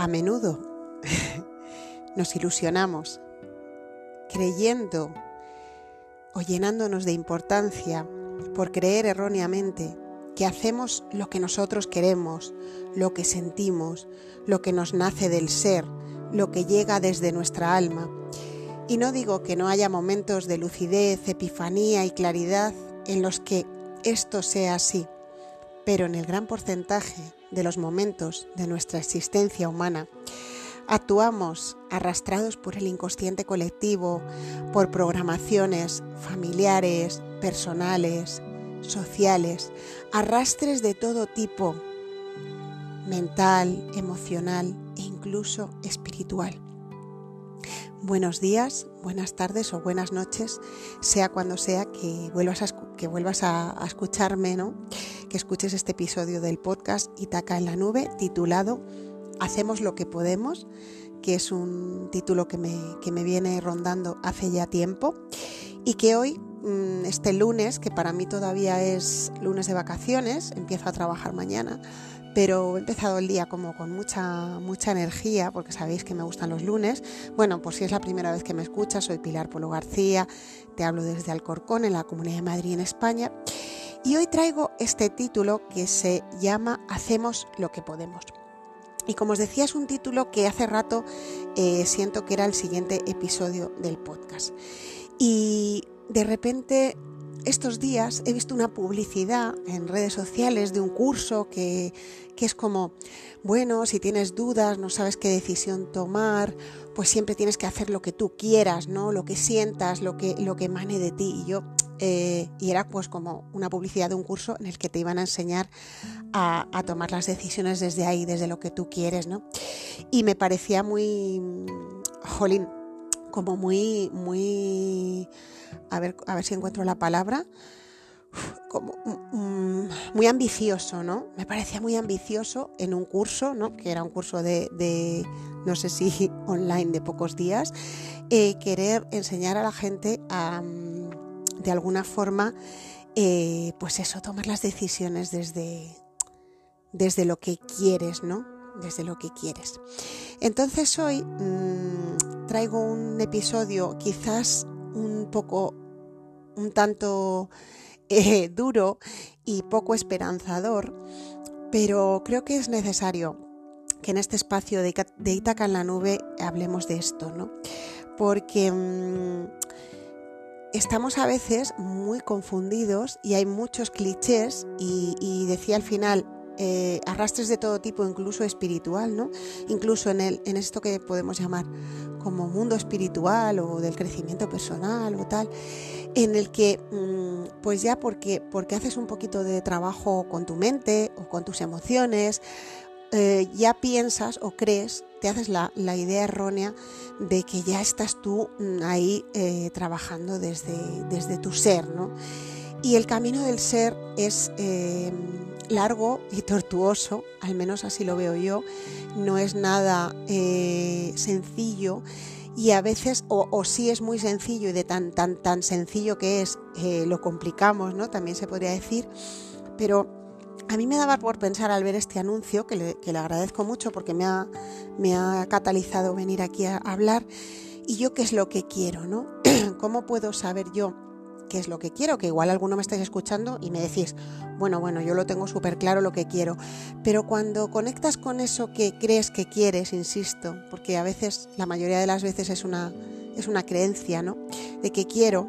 A menudo nos ilusionamos creyendo o llenándonos de importancia por creer erróneamente que hacemos lo que nosotros queremos, lo que sentimos, lo que nos nace del ser, lo que llega desde nuestra alma. Y no digo que no haya momentos de lucidez, epifanía y claridad en los que esto sea así, pero en el gran porcentaje de los momentos de nuestra existencia humana, actuamos arrastrados por el inconsciente colectivo, por programaciones familiares, personales, sociales, arrastres de todo tipo, mental, emocional e incluso espiritual. Buenos días, buenas tardes o buenas noches, sea cuando sea que vuelvas a, que vuelvas a, escucharme, ¿no? Que escuches este episodio del podcast Itaca en la Nube titulado Hacemos lo que podemos, que es un título que me, que me viene rondando hace ya tiempo y que hoy, mm, este lunes, que para mí todavía es lunes de vacaciones, empiezo a trabajar mañana, pero he empezado el día como con mucha, mucha energía, porque sabéis que me gustan los lunes. Bueno, pues si es la primera vez que me escuchas, soy Pilar Polo García, te hablo desde Alcorcón, en la Comunidad de Madrid, en España, y hoy traigo este título que se llama Hacemos lo que podemos. Y como os decía, es un título que hace rato eh, siento que era el siguiente episodio del podcast. Y de repente estos días he visto una publicidad en redes sociales de un curso que, es como, bueno, si tienes dudas, no sabes qué decisión tomar, pues siempre tienes que hacer lo que tú quieras, ¿no? Lo que sientas, lo que, lo que emane de ti. Y yo, eh, y era pues como una publicidad de un curso en el que te iban a enseñar a, tomar las decisiones desde ahí, desde lo que tú quieres, ¿no? Y me parecía muy, jolín, como muy, muy a ver, a ver si encuentro la palabra, como mm, mm, muy ambicioso, ¿no? Me parecía muy ambicioso en un curso, ¿no? Que era un curso de, no sé si online de pocos días, eh, querer enseñar a la gente a, mm, de alguna forma, eh, pues eso, tomar las decisiones desde, desde lo que quieres, ¿no? Desde lo que quieres. Entonces hoy traigo un episodio quizás un poco, un tanto eh, duro y poco esperanzador, pero creo que es necesario que en este espacio de, Itaca en la nube hablemos de esto, ¿no? Porque mm, estamos a veces muy confundidos y hay muchos clichés y decía al final, eh, arrastres de todo tipo, incluso espiritual, ¿no? Incluso en, el, en esto que podemos llamar como mundo espiritual o del crecimiento personal o tal, en el que, mm, pues ya porque, porque haces un poquito de trabajo con tu mente o con tus emociones, eh, ya piensas o crees, te haces la, idea errónea de que ya estás tú mm, ahí eh, trabajando desde, desde tu ser, ¿no? Y el camino del ser es largo y tortuoso, al menos así lo veo yo, no es nada eh, sencillo y a veces, o, sí es muy sencillo y de tan, tan, tan sencillo que es, lo complicamos, ¿no? También se podría decir, pero a mí me daba por pensar al ver este anuncio, que le, agradezco mucho porque me ha, me ha catalizado venir aquí a hablar, y yo qué es lo que quiero, ¿no? ¿Cómo puedo saber yo? qué es lo que quiero, que igual alguno me estáis escuchando y me decís, bueno, bueno, yo lo tengo súper claro lo que quiero, pero cuando conectas con eso que crees que quieres, insisto, porque a veces, la mayoría de las veces es una, es una creencia, ¿no? De que quiero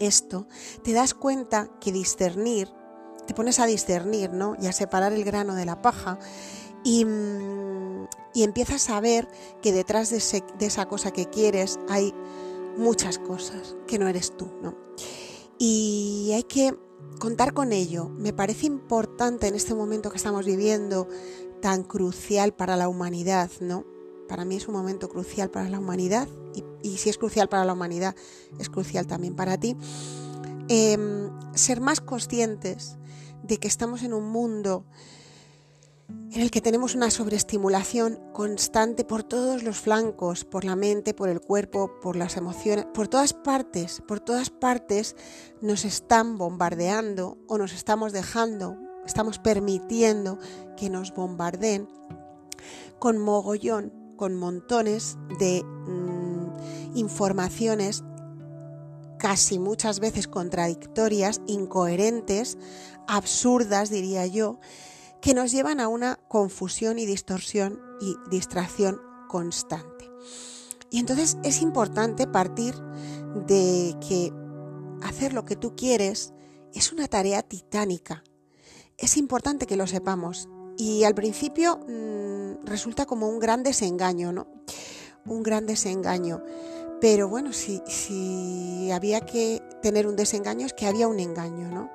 esto, te das cuenta que discernir, te pones a discernir, ¿no? Y a separar el grano de la paja y, mm, y empiezas a ver que detrás de, de esa cosa que quieres hay muchas cosas que no eres tú, ¿no? Y hay que contar con ello. Me parece importante en este momento que estamos viviendo tan crucial para la humanidad, ¿no? Para mí es un momento crucial para la humanidad y, si es crucial para la humanidad, es crucial también para ti. Em, ser más conscientes de que estamos en un mundo en el que tenemos una sobreestimulación constante por todos los flancos, por la mente, por el cuerpo, por las emociones, por todas partes, por todas partes nos están bombardeando o nos estamos dejando, estamos permitiendo que nos bombardeen con mogollón, con montones de mm, informaciones casi muchas veces contradictorias, incoherentes, absurdas, diría yo, que nos llevan a una confusión y distorsión y distracción constante. Y entonces es importante partir de que hacer lo que tú quieres es una tarea titánica. Es importante que lo sepamos. Y al principio mm, resulta como un gran desengaño, ¿no? Un gran desengaño. Pero bueno, si, había que tener un desengaño es que había un engaño, ¿no?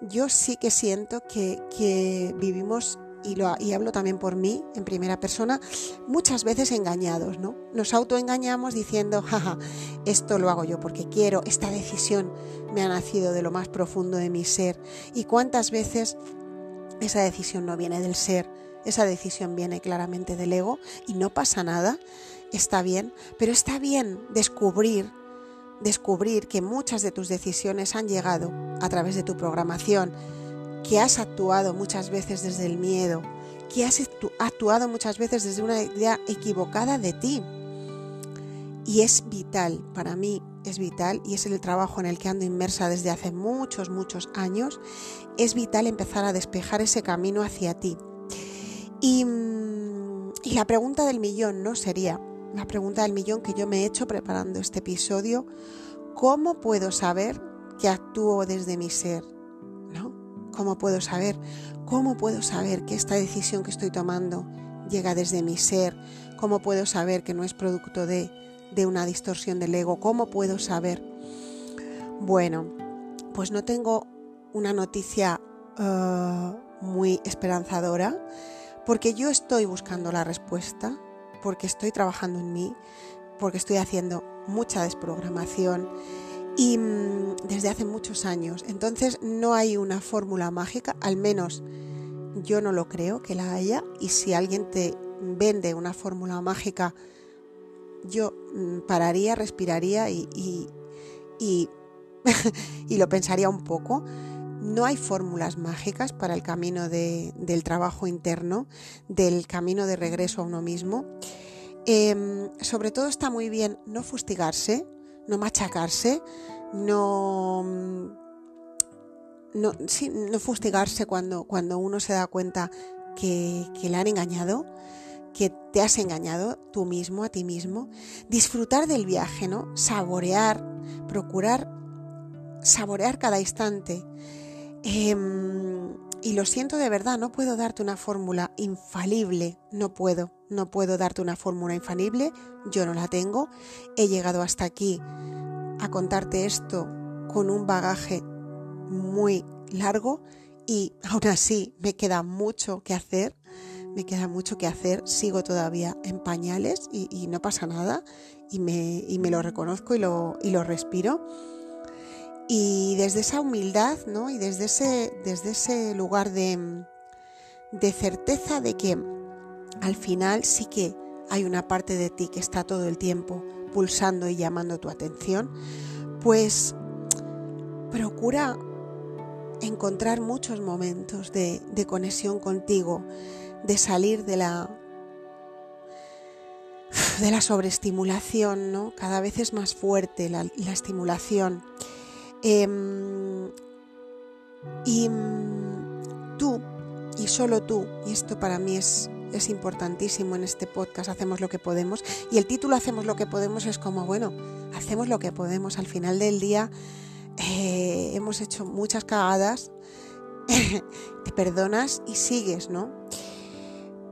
Yo sí que siento que, vivimos y, lo, hablo también por mí, en primera persona, muchas veces engañados, ¿no? Nos autoengañamos diciendo, jaja, esto lo hago yo porque quiero, esta decisión me ha nacido de lo más profundo de mi ser. ¿Y cuántas veces esa decisión no viene del ser? Esa decisión viene claramente del ego y no pasa nada, está bien, pero está bien descubrir descubrir que muchas de tus decisiones han llegado a través de tu programación, que has actuado muchas veces desde el miedo, que has actuado muchas veces desde una idea equivocada de ti. Y es vital, para mí es vital, y es el trabajo en el que ando inmersa desde hace muchos, muchos años, es vital empezar a despejar ese camino hacia ti. Y, mm, la pregunta del millón no sería, la pregunta del millón que yo me he hecho preparando este episodio, ¿cómo puedo saber que actúo desde mi ser? ¿No? ¿Cómo puedo saber? ¿Cómo puedo saber que esta decisión que estoy tomando llega desde mi ser? ¿Cómo puedo saber que no es producto de, de una distorsión del ego? ¿Cómo puedo saber? Bueno, pues no tengo una noticia uh, muy esperanzadora porque yo estoy buscando la respuesta, porque estoy trabajando en mí, porque estoy haciendo mucha desprogramación y mm, desde hace muchos años. Entonces no hay una fórmula mágica, al menos yo no lo creo que la haya y si alguien te vende una fórmula mágica, yo mm, pararía, respiraría y, y, lo pensaría un poco. No hay fórmulas mágicas para el camino del trabajo interno, del camino de regreso a uno mismo. Em, sobre todo está muy bien no fustigarse, no machacarse, no, no, no fustigarse cuando, cuando uno se da cuenta que, que le han engañado, que te has engañado tú mismo, a ti mismo. Disfrutar del viaje, ¿no? Saborear, procurar saborear cada instante. Em, y lo siento de verdad, no puedo darte una fórmula infalible, no puedo, no puedo darte una fórmula infalible, yo no la tengo. He llegado hasta aquí a contarte esto con un bagaje muy largo y aún así me queda mucho que hacer, me queda mucho que hacer, sigo todavía en pañales y, no pasa nada y me, y me, lo reconozco y lo, y lo respiro. Y desde esa humildad ¿no? y desde ese, desde ese lugar de, de certeza de que al final sí que hay una parte de ti que está todo el tiempo pulsando y llamando tu atención, pues procura encontrar muchos momentos de, conexión contigo, de salir de la de la sobreestimulación, ¿no? Cada vez es más fuerte la, la estimulación Em, y mm, tú, y solo tú, y esto para mí es, es importantísimo en este podcast, hacemos lo que podemos, y el título Hacemos lo que podemos es como, bueno, hacemos lo que podemos, al final del día eh, hemos hecho muchas cagadas, te perdonas y sigues, ¿no?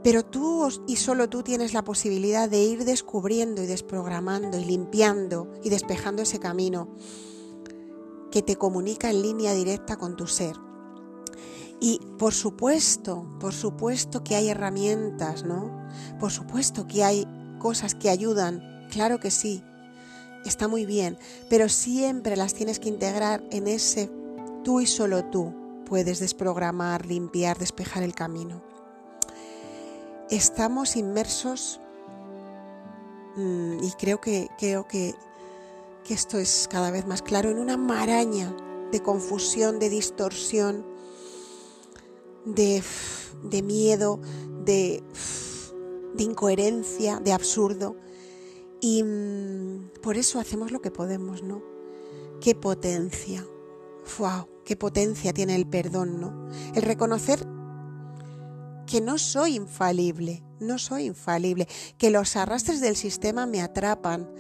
Pero tú y solo tú tienes la posibilidad de ir descubriendo y desprogramando y limpiando y despejando ese camino que te comunica en línea directa con tu ser. Y por supuesto, por supuesto que hay herramientas, ¿no? Por supuesto que hay cosas que ayudan, claro que sí, está muy bien, pero siempre las tienes que integrar en ese tú y solo tú puedes desprogramar, limpiar, despejar el camino. Estamos inmersos mm, y creo que, creo que que esto es cada vez más claro, en una maraña de confusión, de distorsión, de, miedo, de, de incoherencia, de absurdo. Y mm, por eso hacemos lo que podemos, ¿no? Qué potencia. ¡Wow! Qué potencia tiene el perdón, ¿no? El reconocer que no soy infalible, no soy infalible, que los arrastres del sistema me atrapan,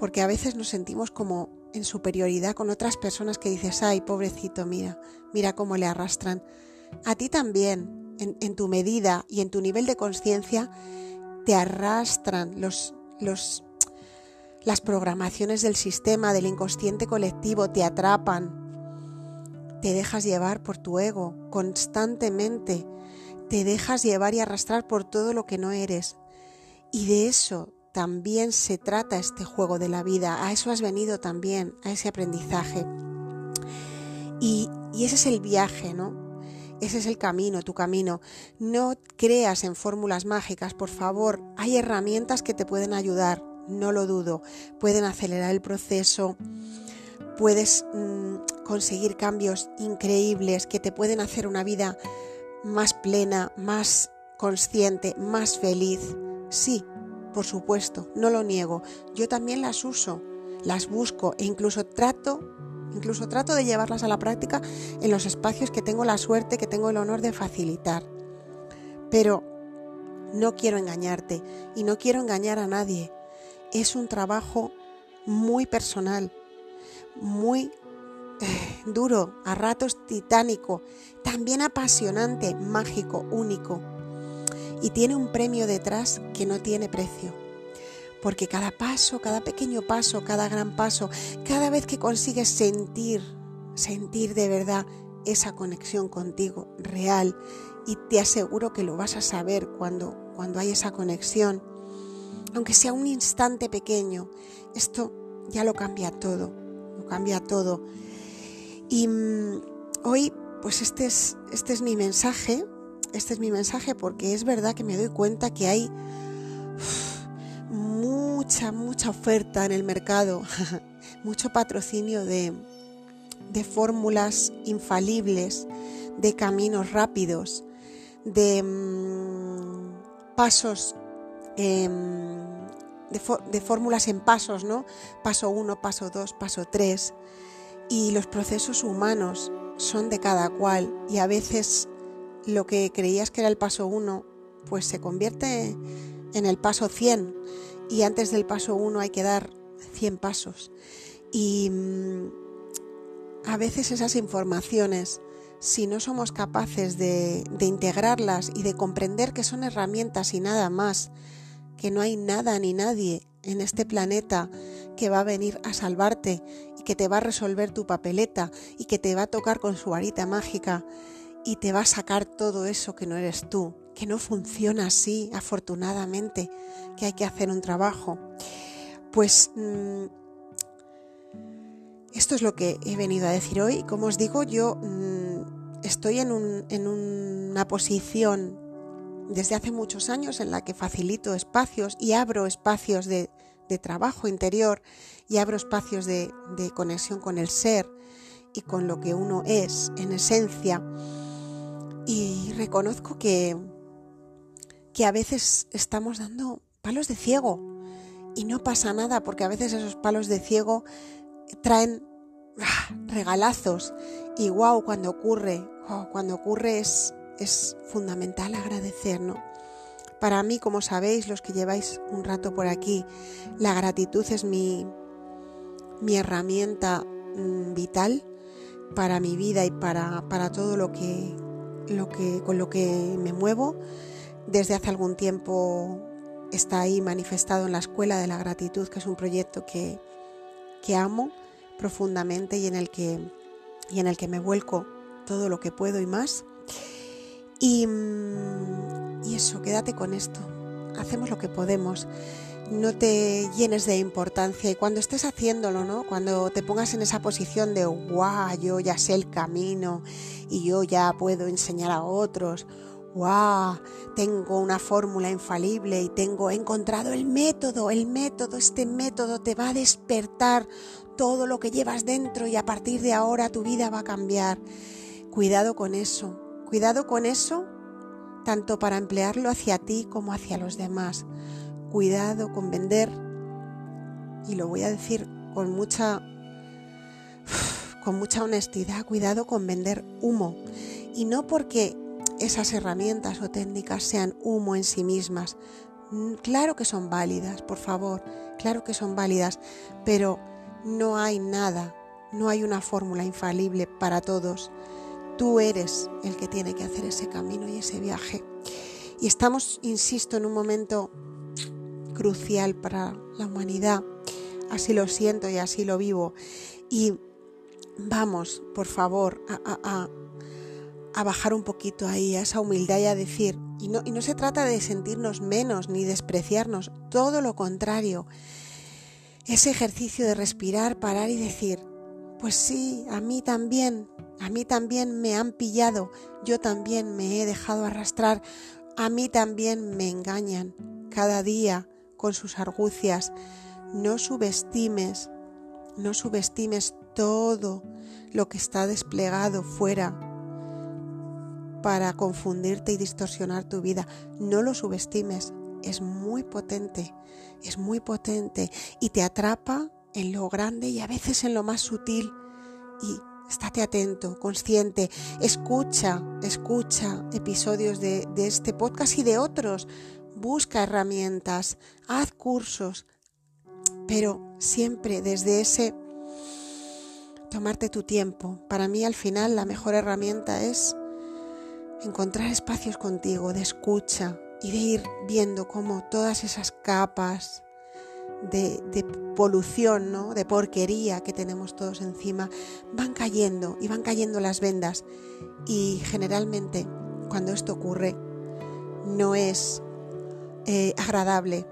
porque a veces nos sentimos como en superioridad con otras personas que dices, ay, pobrecito, mira, mira cómo le arrastran. A ti también, en, tu medida y en tu nivel de conciencia, te arrastran los, los, las programaciones del sistema, del inconsciente colectivo, te atrapan. Te dejas llevar por tu ego constantemente. Te dejas llevar y arrastrar por todo lo que no eres. Y de eso también se trata este juego de la vida. A eso has venido también, a ese aprendizaje. Y, ese es el viaje, ¿no? Ese es el camino, tu camino. No creas en fórmulas mágicas, por favor. Hay herramientas que te pueden ayudar, no lo dudo. Pueden acelerar el proceso, puedes mm, conseguir cambios increíbles que te pueden hacer una vida más plena, más consciente, más feliz. Sí, por supuesto, no lo niego. Yo también las uso, las busco e incluso trato Incluso trato de llevarlas a la práctica en los espacios que tengo la suerte, que tengo el honor de facilitar. Pero no quiero engañarte y no quiero engañar a nadie. Es un trabajo muy personal, muy eh, duro, a ratos titánico, también apasionante, mágico, único. Y tiene un premio detrás que no tiene precio porque cada paso, cada pequeño paso, cada gran paso, cada vez que consigues sentir, sentir de verdad esa conexión contigo real, y te aseguro que lo vas a saber cuando, cuando hay esa conexión, aunque sea un instante pequeño, esto ya lo cambia todo, lo cambia todo. Y mm, hoy, pues este es, este es mi mensaje, este es mi mensaje porque es verdad que me doy cuenta que hay mucha, mucha oferta en el mercado, mucho patrocinio de, de fórmulas infalibles, de caminos rápidos, de mm, pasos, em, de, fórmulas en pasos, ¿no? Paso 1, paso 2, paso 3. Y los procesos humanos son de cada cual y a veces lo que creías que era el paso 1 pues se convierte en el paso 100 y antes del paso 1 hay que dar 100 pasos. Y mm, a veces esas informaciones, si no somos capaces de, de integrarlas y de comprender que son herramientas y nada más, que no hay nada ni nadie en este planeta que va a venir a salvarte y que te va a resolver tu papeleta y que te va a tocar con su varita mágica y te va a sacar todo eso que no eres tú que no funciona así, afortunadamente, que hay que hacer un trabajo. Pues mm, esto es lo que he venido a decir hoy. Como os digo, yo mm, estoy en, una posición desde hace muchos años en la que facilito espacios y abro espacios de, trabajo interior y abro espacios de, de conexión con el ser y con lo que uno es en esencia. Y reconozco que, que a veces estamos dando palos de ciego y no pasa nada porque a veces esos palos de ciego traen ah, regalazos y wow, cuando ocurre, cuando ocurre es, es fundamental agradecer, ¿no? Para mí, como sabéis, los que lleváis un rato por aquí, la gratitud es mi, mi herramienta mm, vital para mi vida y para, para todo lo que, con lo que me muevo desde hace algún tiempo está ahí manifestado en la Escuela de la Gratitud, que es un proyecto que, amo profundamente y en, el que, y en el que me vuelco todo lo que puedo y más. Y, mm, y eso, quédate con esto. Hacemos lo que podemos. No te llenes de importancia y cuando estés haciéndolo, ¿no? Cuando te pongas en esa posición de guau, yo ya sé el camino y yo ya puedo enseñar a otros ¡Wow! Tengo una fórmula infalible y tengo encontrado el método, el método, este método te va a despertar todo lo que llevas dentro y a partir de ahora tu vida va a cambiar. Cuidado con eso, cuidado con eso tanto para emplearlo hacia ti como hacia los demás. Cuidado con vender, y lo voy a decir con mucha, con mucha honestidad, cuidado con vender humo. Y no porque esas herramientas o técnicas sean humo en sí mismas. Mm, claro que son válidas, por favor, claro que son válidas, pero no hay nada, no hay una fórmula infalible para todos. Tú eres el que tiene que hacer ese camino y ese viaje. Y estamos, insisto, en un momento crucial para la humanidad. Así lo siento y así lo vivo. Y vamos, por favor, a, a bajar un poquito ahí, a esa humildad y a decir, y no, y no se trata de sentirnos menos ni despreciarnos, todo lo contrario. Ese ejercicio de respirar, parar y decir, pues sí, a mí también, a mí también me han pillado, yo también me he dejado arrastrar, a mí también me engañan cada día con sus argucias. No subestimes, no subestimes todo lo que está desplegado fuera para confundirte y distorsionar tu vida. No lo subestimes, es muy potente, es muy potente y te atrapa en lo grande y a veces en lo más sutil. Y estate atento, consciente, escucha, escucha episodios de, de este podcast y de otros. Busca herramientas, haz cursos, pero siempre desde ese tomarte tu tiempo. Para mí al final la mejor herramienta es encontrar espacios contigo de escucha y de ir viendo cómo todas esas capas de, polución, ¿no? de porquería que tenemos todos encima, van cayendo y van cayendo las vendas. Y generalmente cuando esto ocurre no es eh, agradable,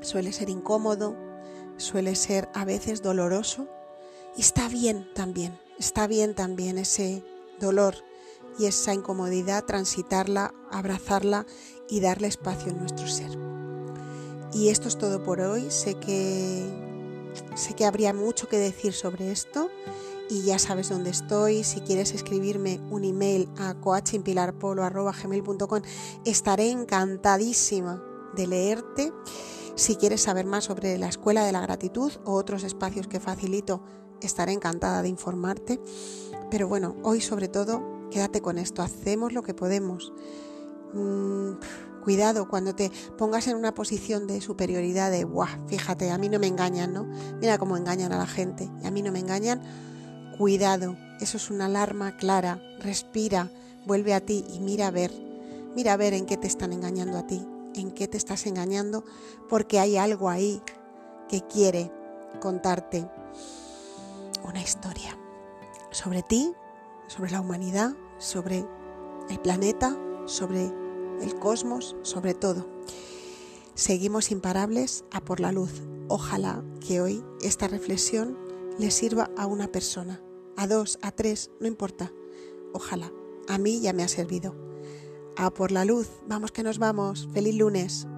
suele ser incómodo, suele ser a veces doloroso y está bien también, está bien también ese dolor y esa incomodidad, transitarla, abrazarla y darle espacio en nuestro ser. Y esto es todo por hoy. Sé que sé que habría mucho que decir sobre esto y ya sabes dónde estoy. Si quieres escribirme un email a coachingpilarpolo.gmail.com estaré encantadísima de leerte. Si quieres saber más sobre la Escuela de la Gratitud o otros espacios que facilito, estaré encantada de informarte. Pero bueno, hoy sobre todo Quédate con esto, hacemos lo que podemos. Mm, cuidado cuando te pongas en una posición de superioridad de, ¡buah! Fíjate, a mí no me engañan, ¿no? Mira cómo engañan a la gente y a mí no me engañan. Cuidado, eso es una alarma clara. Respira, vuelve a ti y mira a ver. Mira a ver en qué te están engañando a ti, en qué te estás engañando, porque hay algo ahí que quiere contarte una historia sobre ti sobre la humanidad, sobre el planeta, sobre el cosmos, sobre todo. Seguimos imparables a por la luz. Ojalá que hoy esta reflexión le sirva a una persona, a dos, a tres, no importa. Ojalá. A mí ya me ha servido. A por la luz. Vamos que nos vamos. Feliz lunes.